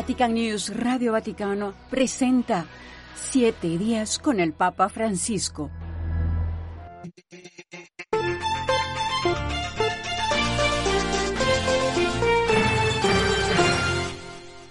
Vatican News Radio Vaticano presenta Siete días con el Papa Francisco.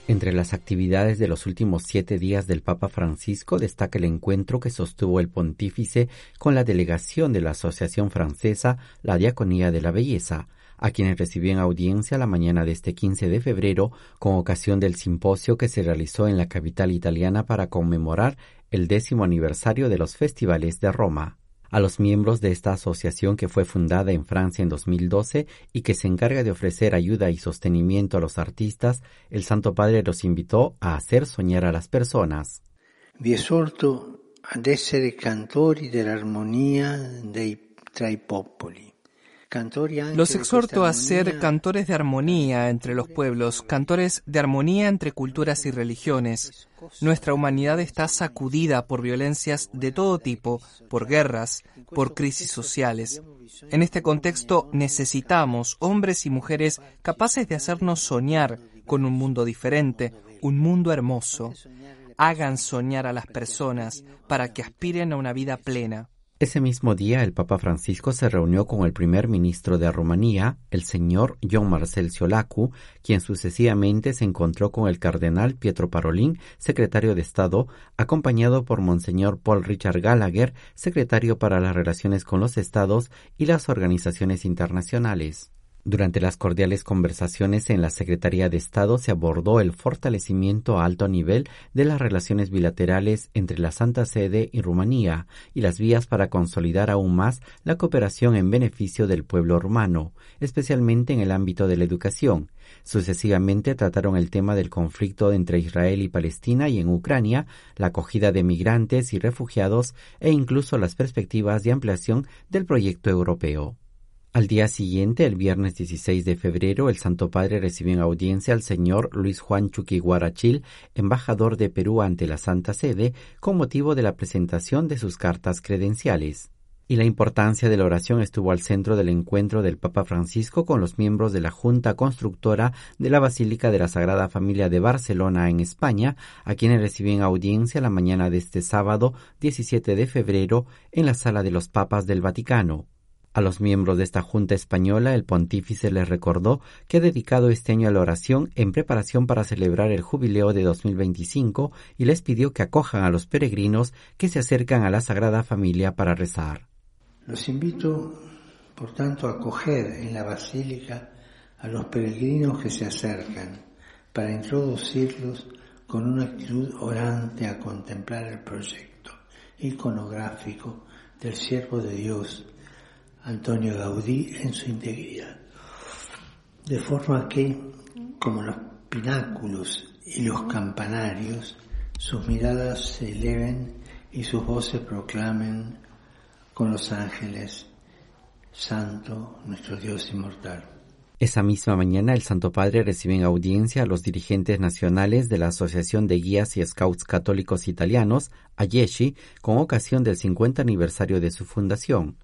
Entre las actividades de los últimos siete días del Papa Francisco destaca el encuentro que sostuvo el pontífice con la delegación de la Asociación Francesa La Diaconía de la Belleza, a quienes recibió en audiencia la mañana de este 15 de febrero con ocasión del simposio que se realizó en la capital italiana para conmemorar el décimo aniversario de los festivales de Roma. A los miembros de esta asociación que fue fundada en Francia en 2012 y que se encarga de ofrecer ayuda y sostenimiento a los artistas, el Santo Padre los invitó a hacer soñar a las personas. Ad essere cantori dell'armonia tra i popoli los exhorto a ser cantores de armonía entre los pueblos, cantores de armonía entre culturas y religiones. Nuestra humanidad está sacudida por violencias de todo tipo, por guerras, por crisis sociales. En este contexto necesitamos hombres y mujeres capaces de hacernos soñar con un mundo diferente, un mundo hermoso. Hagan soñar a las personas para que aspiren a una vida plena. Ese mismo día el Papa Francisco se reunió con el primer ministro de Rumanía, el señor John Marcel Ciolacu, quien sucesivamente se encontró con el cardenal Pietro Parolin, secretario de Estado, acompañado por Monseñor Paul Richard Gallagher, secretario para las relaciones con los estados y las organizaciones internacionales. Durante las cordiales conversaciones en la Secretaría de Estado se abordó el fortalecimiento a alto nivel de las relaciones bilaterales entre la Santa Sede y Rumanía y las vías para consolidar aún más la cooperación en beneficio del pueblo rumano, especialmente en el ámbito de la educación. Sucesivamente trataron el tema del conflicto entre Israel y Palestina y en Ucrania, la acogida de migrantes y refugiados e incluso las perspectivas de ampliación del proyecto europeo. Al día siguiente, el viernes 16 de febrero, el Santo Padre recibió en audiencia al señor Luis Juan Chuquiguarachil, embajador de Perú ante la Santa Sede, con motivo de la presentación de sus cartas credenciales. Y la importancia de la oración estuvo al centro del encuentro del Papa Francisco con los miembros de la Junta Constructora de la Basílica de la Sagrada Familia de Barcelona en España, a quienes recibió en audiencia la mañana de este sábado 17 de febrero en la Sala de los Papas del Vaticano. A los miembros de esta Junta Española, el pontífice les recordó que ha dedicado este año a la oración en preparación para celebrar el jubileo de 2025 y les pidió que acojan a los peregrinos que se acercan a la Sagrada Familia para rezar. Los invito, por tanto, a acoger en la Basílica a los peregrinos que se acercan para introducirlos con una actitud orante a contemplar el proyecto iconográfico del siervo de Dios Antonio Gaudí en su integridad. De forma que, como los pináculos y los campanarios, sus miradas se eleven y sus voces proclamen con los ángeles, Santo, nuestro Dios inmortal. Esa misma mañana el Santo Padre recibe en audiencia a los dirigentes nacionales de la Asociación de Guías y Scouts Católicos Italianos, AYESHI, con ocasión del 50 aniversario de su fundación.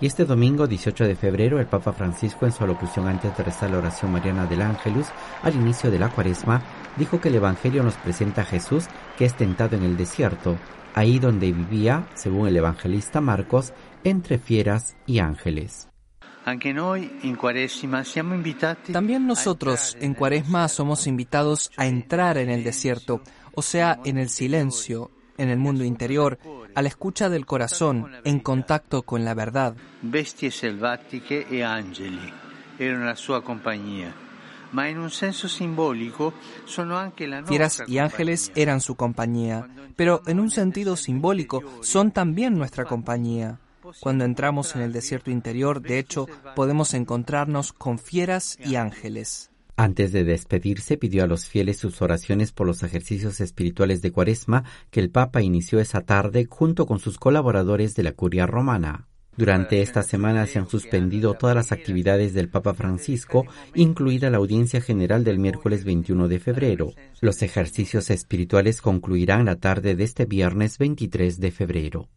Y este domingo 18 de febrero el Papa Francisco en su alocución antes de rezar la oración mariana del Ángelus al inicio de la cuaresma dijo que el Evangelio nos presenta a Jesús que es tentado en el desierto, ahí donde vivía, según el evangelista Marcos, entre fieras y ángeles. También nosotros en Cuaresma somos invitados a entrar en el desierto, o sea, en el silencio, en el mundo interior, a la escucha del corazón, en contacto con la verdad. Bestie selvatiche e angeli erano la sua la Fieras y ángeles eran su compañía, pero en un sentido simbólico son también nuestra compañía. Cuando entramos en el desierto interior, de hecho, podemos encontrarnos con fieras y ángeles. Antes de despedirse, pidió a los fieles sus oraciones por los ejercicios espirituales de Cuaresma que el Papa inició esa tarde junto con sus colaboradores de la Curia Romana. Durante esta semana se han suspendido todas las actividades del Papa Francisco, incluida la audiencia general del miércoles 21 de febrero. Los ejercicios espirituales concluirán la tarde de este viernes 23 de febrero.